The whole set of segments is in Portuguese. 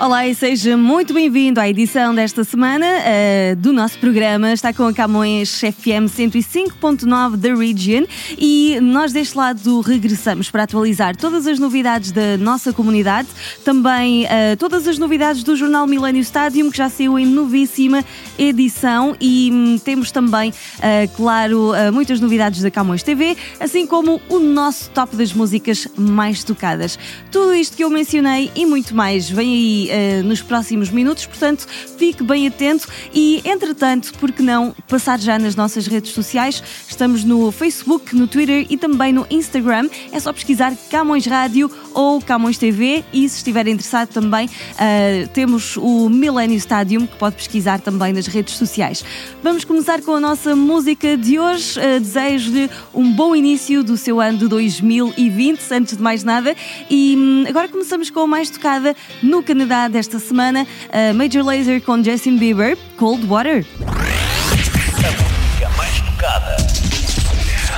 Olá e seja muito bem-vindo à edição desta semana uh, do nosso programa. Está com a Camões FM 105.9 da Region e nós deste lado regressamos para atualizar todas as novidades da nossa comunidade, também uh, todas as novidades do jornal Millennium Stadium, que já saiu em novíssima edição e um, temos também, uh, claro, muitas novidades da Camões TV, assim como o nosso top das músicas mais tocadas. Tudo isto que eu mencionei e muito mais vem aí uh, nos próximos minutos, portanto, fique bem atento e, entretanto, por que não passar já nas nossas redes sociais? Estamos no Facebook, no Twitter e também no Instagram. É só pesquisar Camões Rádio ou Camões TV e, se estiver interessado também, uh, temos o Millennium Stadium que pode pesquisar também nas redes sociais. Vamos começar com a nossa música de hoje. Uh, Desejo-lhe um bom início do seu ano de 2020, antes de mais nada. E um, agora começamos com a mais tocada no Canadá desta semana, uh, Major Lazer com Justin Bieber, Cold Water. A música mais tocada.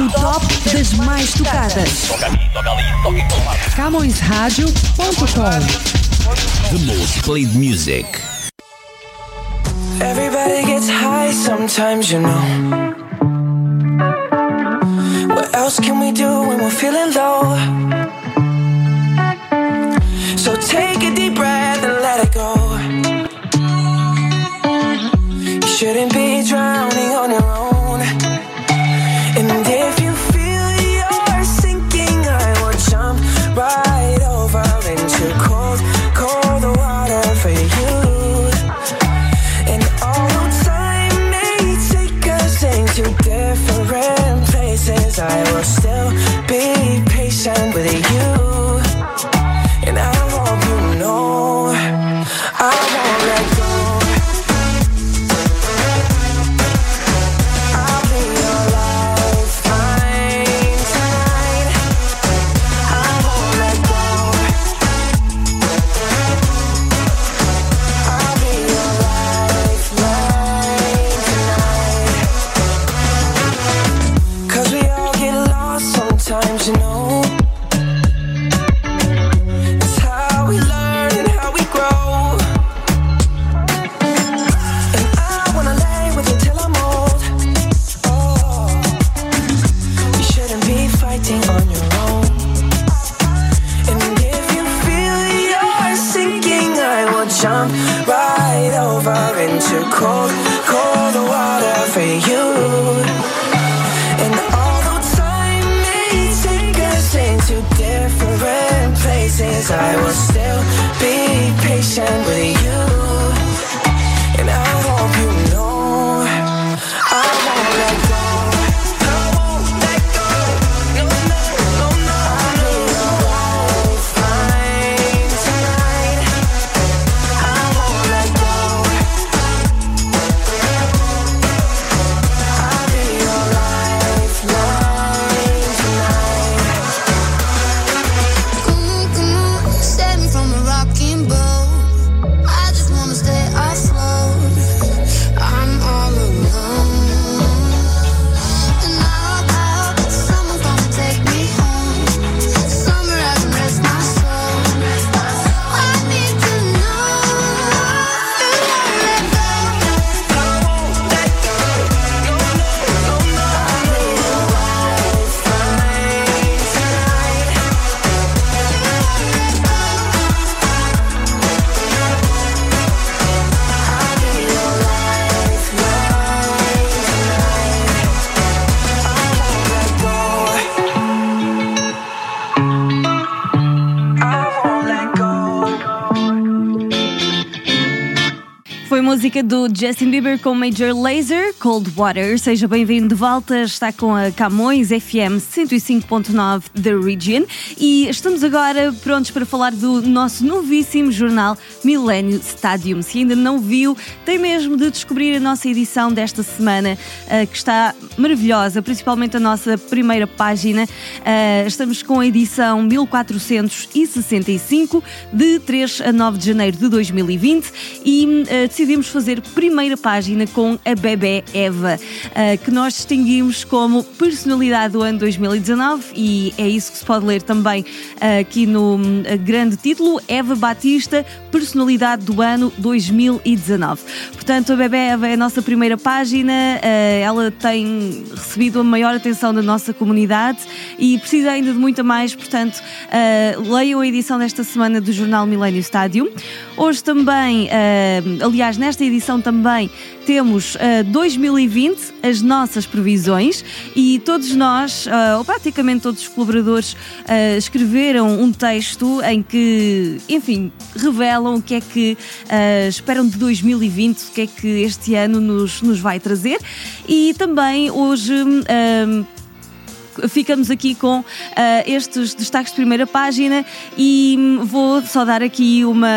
O top das mais tocadas. Toca aqui, toca ali, toca em todo lado. CamõesRádio.com The most played music. Everybody gets high sometimes, you know. What else can we do when we're feeling low? So take a deep breath shouldn't be you know. Música do Justin Bieber com Major Lazer, Cold Water. Seja bem-vindo de volta. Está com a Camões FM 105.9 The Region e estamos agora prontos para falar do nosso novíssimo jornal Millennium Stadium. Se ainda não viu, tem mesmo de descobrir a nossa edição desta semana, eh, que está maravilhosa, principalmente a nossa primeira página. Eh, Estamos com a edição 1465 de 3 a 9 de janeiro de 2020 e eh, decidimos fazer primeira página com a Bebé Eva, eh, que nós distinguimos como personalidade do ano 2019 e é isso que se pode ler também eh, aqui no hum, grande título, Eva Batista, personalidade do ano 2019. Portanto, a Bebé Eva é a nossa primeira página, ela tem recebido a maior atenção da nossa comunidade e precisa ainda de muita mais, portanto, leiam a edição desta semana do jornal Millennium Stadium. Hoje também, aliás, nesta edição também temos eh, 2020, as nossas previsões e todos nós, eh, ou praticamente todos os colaboradores, eh, escreveram um texto em que, enfim, revelam o que é que esperam de 2020, o que é que este ano nos, nos vai trazer e também hoje. Ficamos aqui com ah, estes destaques de primeira página e hum, vou só dar aqui uma,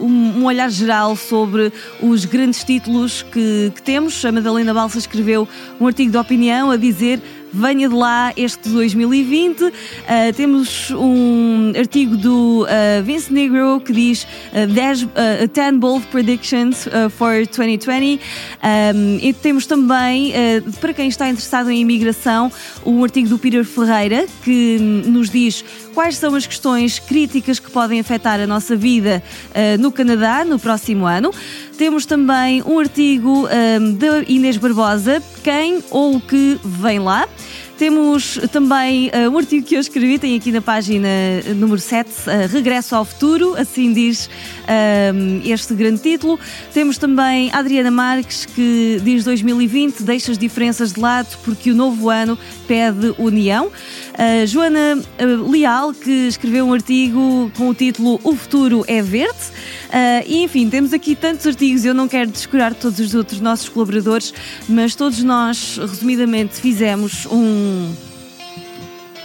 um, um olhar geral sobre os grandes títulos que, que temos. A Madalena Balsa escreveu um artigo de opinião a dizer Venha de lá este 2020. Ah, temos um artigo do ah, Vince Negro que diz ah, 10, ah, 10 bold predictions ah, for 2020. Um, e temos também, ah, para quem está interessado em imigração, um artigo do Peter Ferreira que nos diz quais são as questões críticas que podem afetar a nossa vida ah, no Canadá no próximo ano. Temos também um artigo um, da Inês Barbosa, quem ou o que vem lá. Temos também uh, um artigo que eu escrevi, tem aqui na página número 7, uh, Regresso ao Futuro, assim diz um, este grande título. Temos também Adriana Marques, que diz 2020, deixa as diferenças de lado porque o novo ano pede união. Uh, Joana uh, Leal, que escreveu um artigo com o título O Futuro é Verde. Uh, e enfim, temos aqui tantos artigos, eu não quero descurar todos os outros nossos colaboradores, mas todos nós, resumidamente, fizemos um.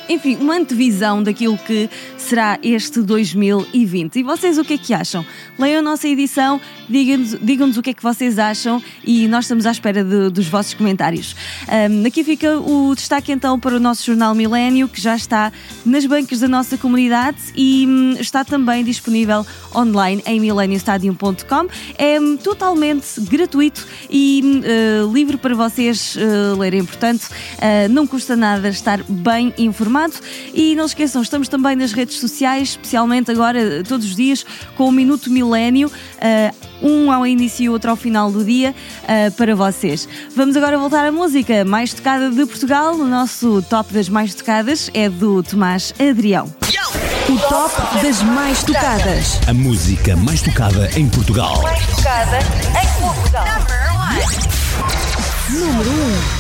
Enfim, uma antevisão daquilo que será este 2020. E vocês o que é que acham? Leiam a nossa edição, digam-nos digam o que é que vocês acham e nós estamos à espera de- dos vossos comentários. Ahm, aqui fica o destaque então para o nosso jornal Milênio, que já está nas bancas da nossa comunidade e hum, está também disponível online em mileniostadium.com. É hum, totalmente gratuito e hum, eh, livre para vocês eh, lerem. Portanto, eh, não custa nada estar bem informado. E não se esqueçam, estamos também nas redes sociais, especialmente agora, eh, todos os dias, com o Minuto Milénio. eh, um ao início e outro ao final do dia eh, para vocês. Vamos agora voltar à música mais tocada de Portugal. O nosso top das mais tocadas é do Tomás Adrião. O top das mais tocadas. A música mais tocada em Portugal. Número 1.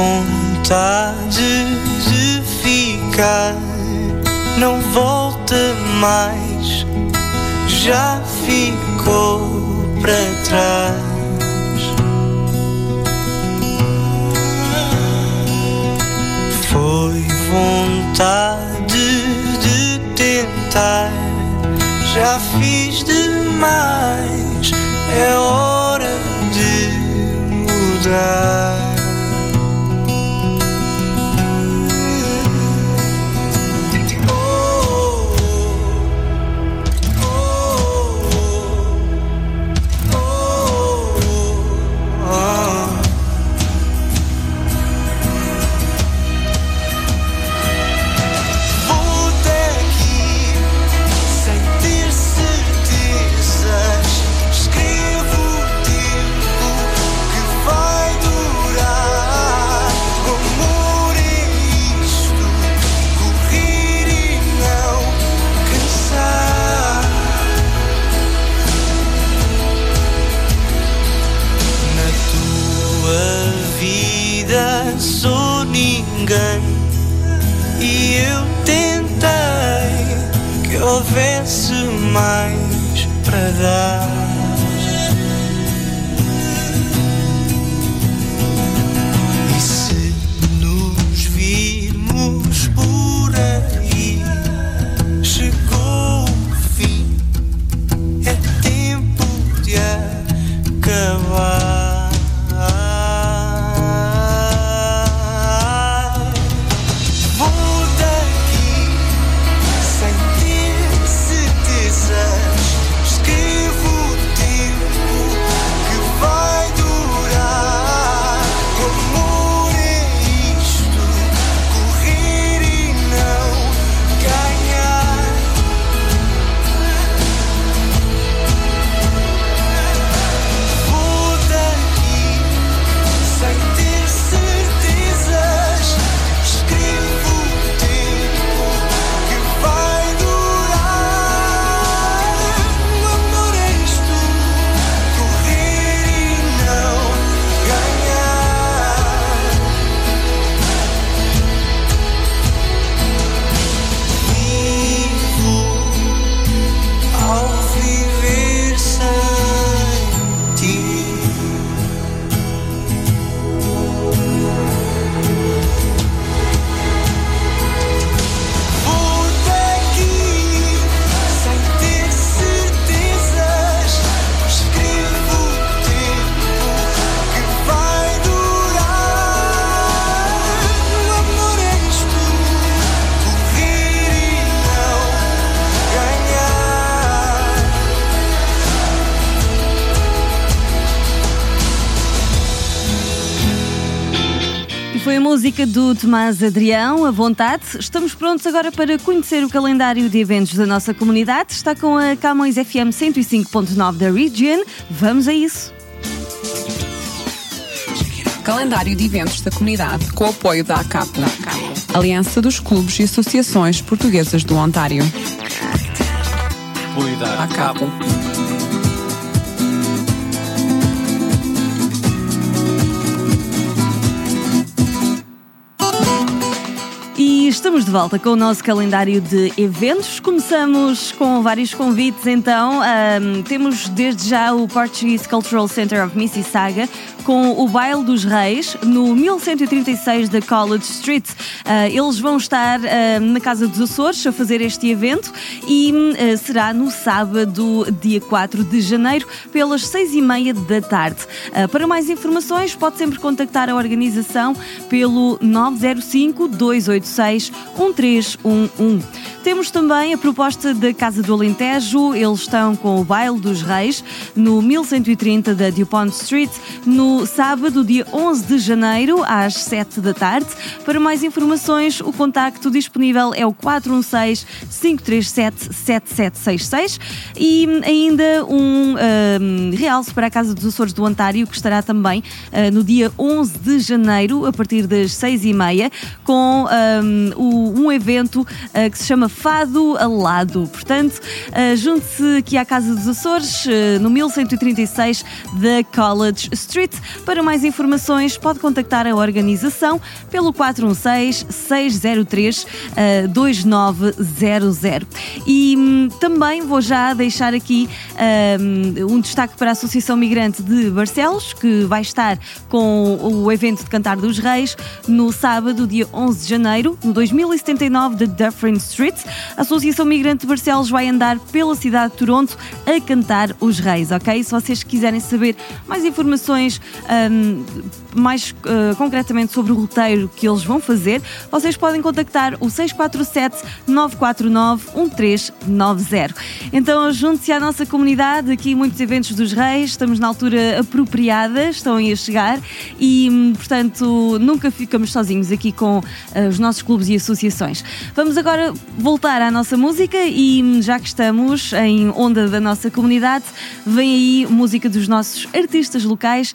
Vontade de ficar não volta mais, já ficou para trás. Foi vontade de tentar, já fiz demais, é hora de mudar. Tomás Adrião, à vontade. Estamos prontos agora para conhecer o calendário de eventos da nossa comunidade. Está com a Camões FM 105.9 da Region. Vamos a isso. Calendário de eventos da comunidade com o apoio da ACAP, Aliança dos Clubes e Associações Portuguesas do Ontário. ACAP. Estamos de volta com o nosso calendário de eventos. Começamos com vários convites, então. Ahm, temos desde já o Portuguese Cultural Center of Mississauga com o Baile dos Reis no 1136 da College Street. Ah, eles vão estar ah, na Casa dos Açores a fazer este evento e hum, ah, será no sábado, dia 4 de janeiro, pelas 6 e meia da tarde. Para mais informações, pode sempre contactar a organização pelo 905 286 1311. Temos também a proposta da Casa do Alentejo. Eles estão com o Baile dos Reis no 1130 da DuPont Street no sábado, dia 11 de janeiro, às 7 da tarde. Para mais informações, o contacto disponível é o 416-537-7766 e ainda um ahm, realce para a Casa dos Açores do Ontário, que estará também ah, no dia 11 de janeiro, a partir das 6h30, com ahm, o- um evento ah, que se chama Fado Alado. Portanto, ah, junte-se aqui à Casa dos Açores, no 1136 da College Street. Para mais informações, pode contactar a organização pelo 416-603-2900. E hum, também vou já deixar aqui hum, um destaque para a Associação Migrante de Barcelos, que vai estar com o evento de Cantar dos Reis no sábado, dia 11 de janeiro, no 2079 de Dufferin Street. A Associação Migrante de Barcelos vai andar pela cidade de Toronto a cantar os reis, ok? Se vocês quiserem saber mais informações hum, mais uh, concretamente sobre o roteiro que eles vão fazer, vocês podem contactar o 647-949-1390. Então junte-se à nossa comunidade, aqui muitos eventos dos reis, estamos na altura apropriada, estão aí a chegar e, hum, portanto, nunca ficamos sozinhos aqui com uh, os nossos clubes e associações. Vamos agora voltar à nossa música e hum, já que estamos em onda da nossa comunidade, vem aí música dos nossos artistas locais.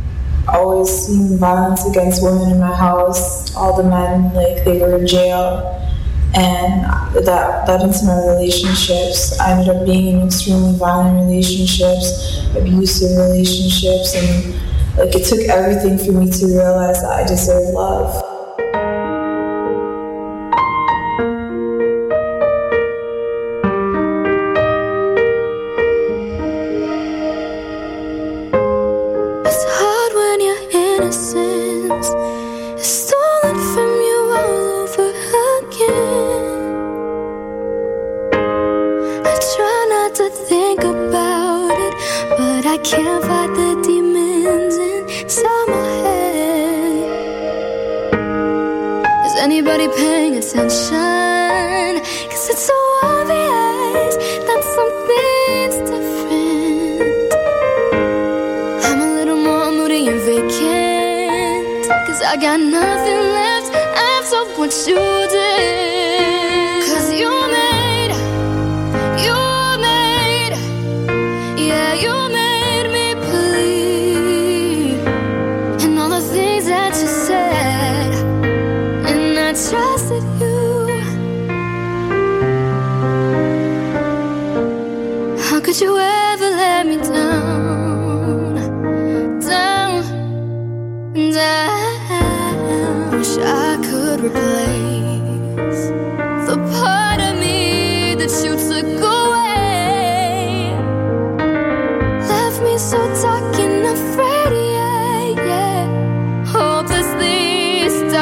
Always seen violence against women in my house. All the men, like, they were in jail. And that led into my relationships. I ended up being in extremely violent relationships, abusive relationships, and like it took everything for me to realize that I deserve love. I got nothing left after what you did.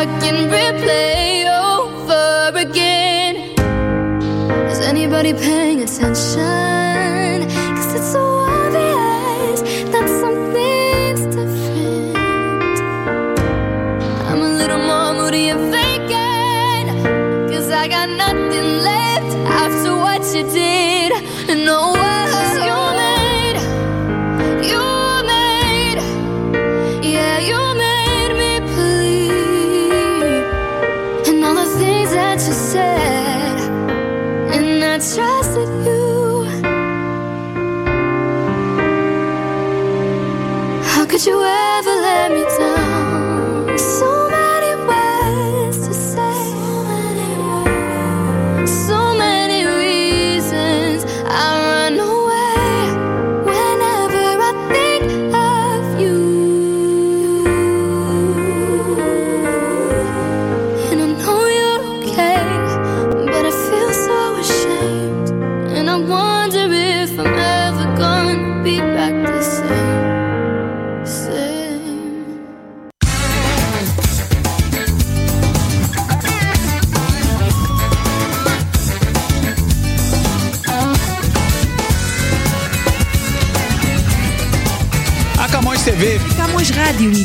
In replay over again. Is anybody paying attention? Cause it's so obvious that something's different. I'm a little more moody and vacant. Cause I got nothing left after what you did.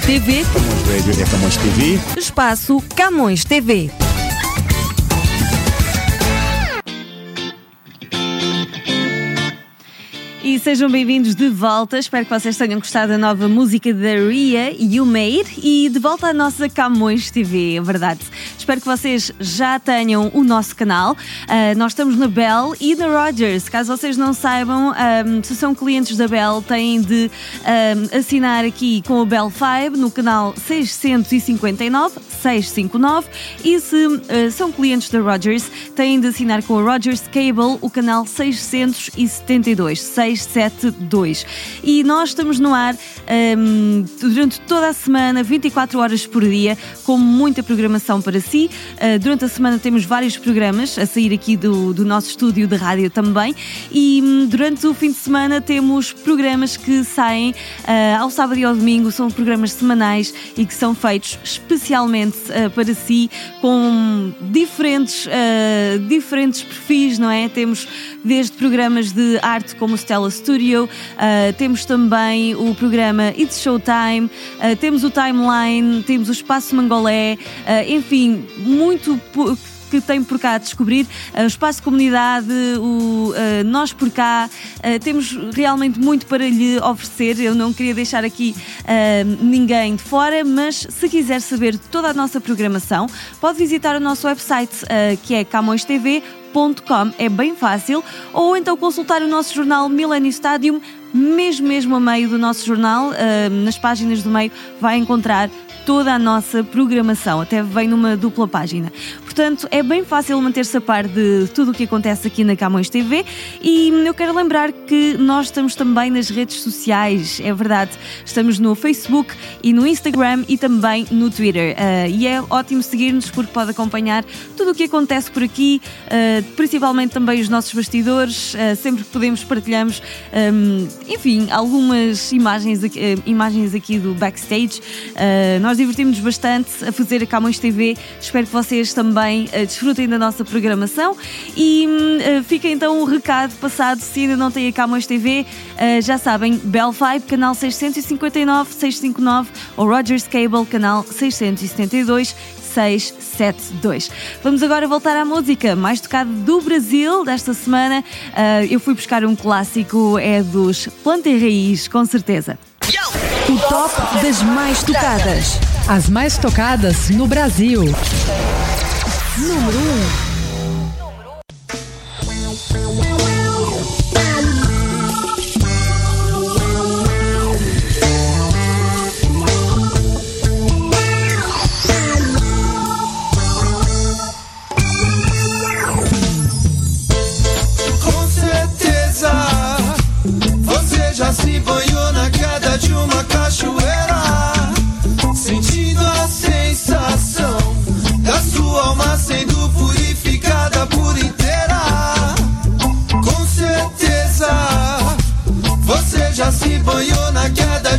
TV, Camões Radio é Camões TV. espaço Camões TV. Sejam bem-vindos de volta. Espero que vocês tenham gostado da nova música da Ria, You Made, e de volta à nossa Camões TV, é verdade. Espero que vocês já tenham o nosso canal. Ah, nós estamos na Bell e na Rogers. Caso vocês não saibam, ahm, se são clientes da Bell, têm de ahm, assinar aqui com o Bell 5 no canal 659, 659. E se ah, são clientes da Rogers, têm de assinar com a Rogers Cable o canal 672, 672. E nós estamos no ar ahm, durante toda a semana, 24 horas por dia, com muita programação para si. Ah, durante a semana temos vários programas a sair aqui do, do nosso estúdio de rádio também. E hum, durante o fim de semana temos programas que saem ah, ao sábado e ao domingo, são programas semanais e que são feitos especialmente ah, para si, com diferentes, diferentes perfis, não é? Temos desde programas de arte como Stella Studio, ah, temos também o programa It's Showtime, ah, temos o Timeline, temos o Espaço Mangolé, ah, enfim, muito que tem por cá a descobrir, o Espaço Comunidade, o ah, Nós por cá, ah, temos realmente muito para lhe oferecer. Eu não queria deixar aqui ah, ninguém de fora, mas se quiser saber toda a nossa programação, pode visitar o nosso website que é camõestv.com É bem fácil. Ou então consultar o nosso jornal Millennium Stadium, mesmo mesmo a meio do nosso jornal, ah, nas páginas do meio, vai encontrar toda a nossa programação, até vem numa dupla página. Portanto, é bem fácil manter-se a par de tudo o que acontece aqui na Camões TV e eu quero lembrar que nós estamos também nas redes sociais, é verdade. Estamos no Facebook e no Instagram e também no Twitter. Ah, e é ótimo seguir-nos porque pode acompanhar tudo o que acontece por aqui, ah, principalmente também os nossos bastidores. Ah, sempre que podemos partilhamos, ahm, enfim, algumas imagens aqui, ah, imagens aqui do backstage. Ah, nós divertimos bastante a fazer a Camões TV. Espero que vocês também ah, desfrutem da nossa programação e ah, fica então o recado passado. Se ainda não tem a Camões TV, já sabem, Bell 5, canal 659, 659 ou Rogers Cable, canal 672. 672. Vamos agora voltar à música mais tocada do Brasil desta semana. Ah, eu fui buscar um clássico, é dos Planta e Raiz, com certeza. O top das mais tocadas. As mais tocadas no Brasil. Número 1.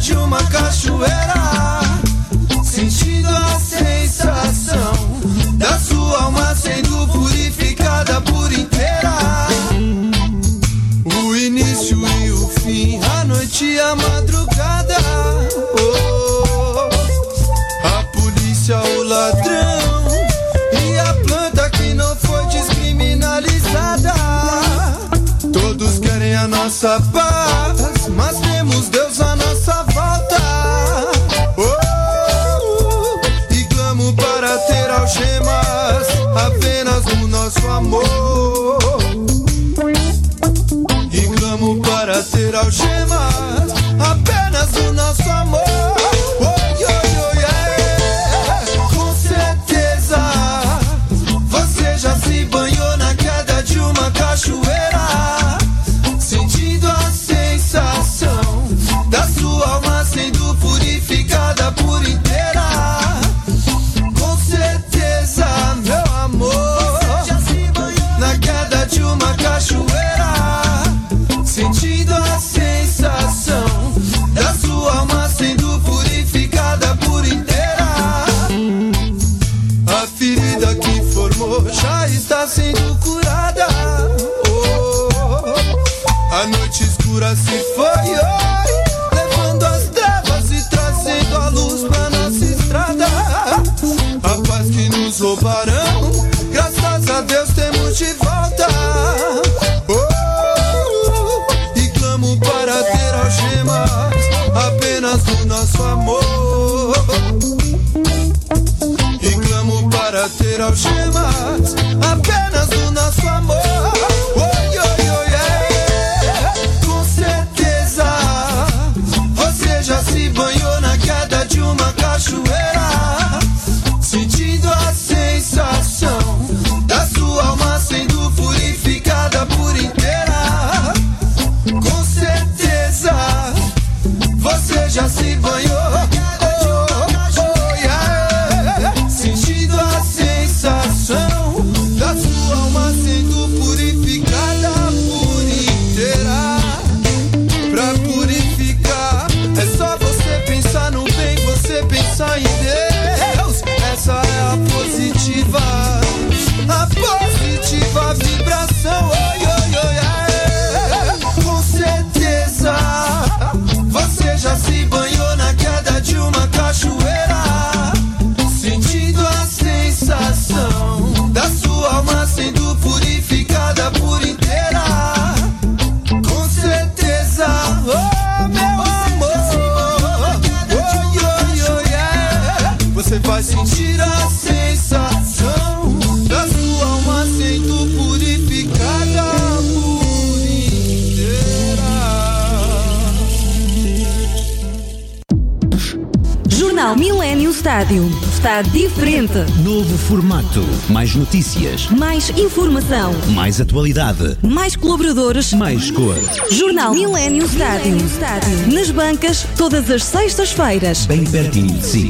De uma cachoeira, sentindo a sensação da sua alma sendo purificada por inteira. O início e o fim, a noite e a madrugada. Oh, a polícia, o ladrão e a planta que não foi descriminalizada. Todos querem a nossa paz, amor. E clamo para ter algemas clamo para ter algemas Estádio. Está diferente. Novo formato. Mais notícias. Mais informação. Mais atualidade. Mais colaboradores. Mais cor. Jornal Millennium Estádio. Nas bancas, todas as sextas-feiras. Bem pertinho de si.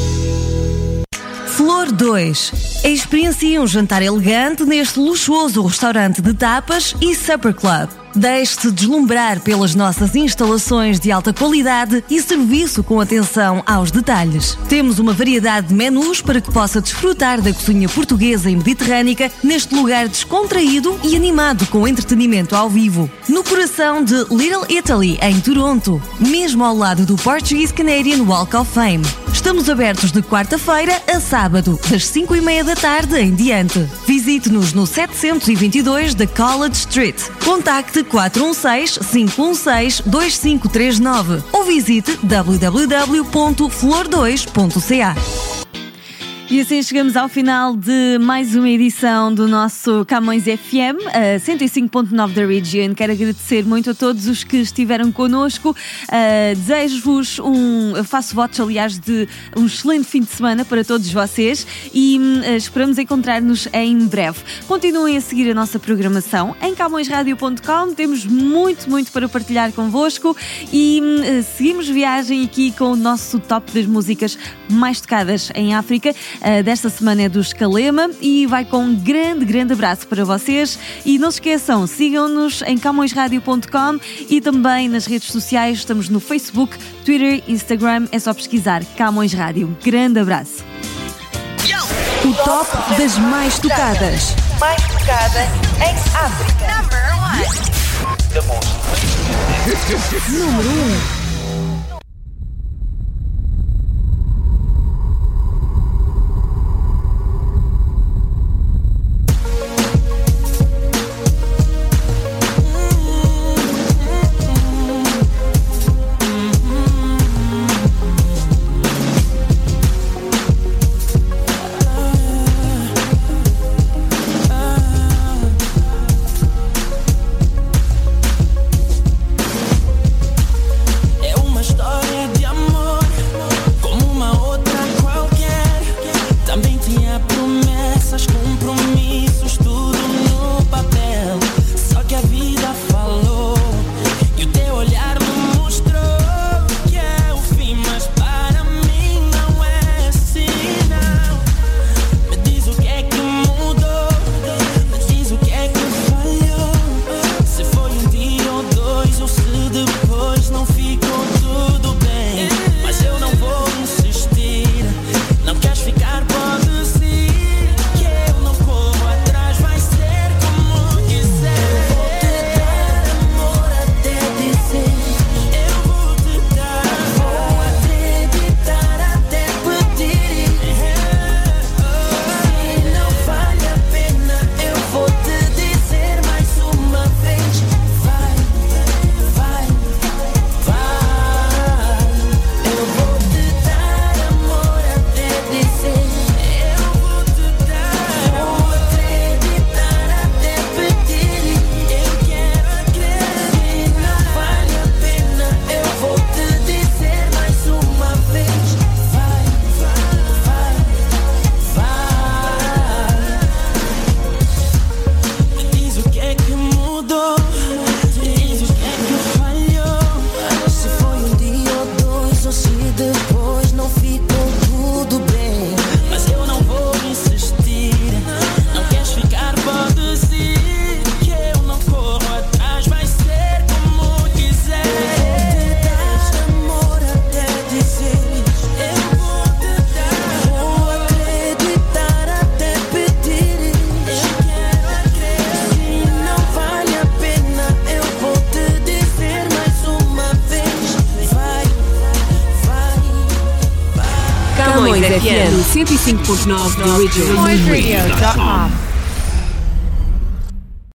Flor 2. Experiencia um jantar elegante neste luxuoso restaurante de tapas e supper club. Deixe-se deslumbrar pelas nossas instalações de alta qualidade e serviço com atenção aos detalhes. Temos uma variedade de menus para que possa desfrutar da cozinha portuguesa e mediterrânica neste lugar descontraído e animado com entretenimento ao vivo. No coração de Little Italy, em Toronto, mesmo ao lado do Portuguese Canadian Walk of Fame. Estamos abertos de quarta-feira a sábado, das 5 e meia da tarde em diante. Visite-nos no 722 da College Street. Contacte 416-516-2539 ou visite www.flor2.ca. E assim chegamos ao final de mais uma edição do nosso Camões FM, uh, 105.9 da Region. Quero agradecer muito a todos os que estiveram connosco. Uh, Desejo-vos um. Faço votos, aliás, de um excelente fim de semana para todos vocês e uh, esperamos encontrar-nos em breve. Continuem a seguir a nossa programação em camõesradio.com. Temos muito, muito para partilhar convosco e uh, seguimos viagem aqui com o nosso top das músicas mais tocadas em África. Uh, desta semana é do Escalema e vai com um grande, grande abraço para vocês. E não se esqueçam, sigam-nos em camõesradio.com e também nas redes sociais. Estamos no Facebook, Twitter, Instagram. É só pesquisar Camões Rádio. Grande abraço. O top das mais tocadas. Mais tocada em África. Número 1. FM 105.9 The Region. NoiseRadio.com.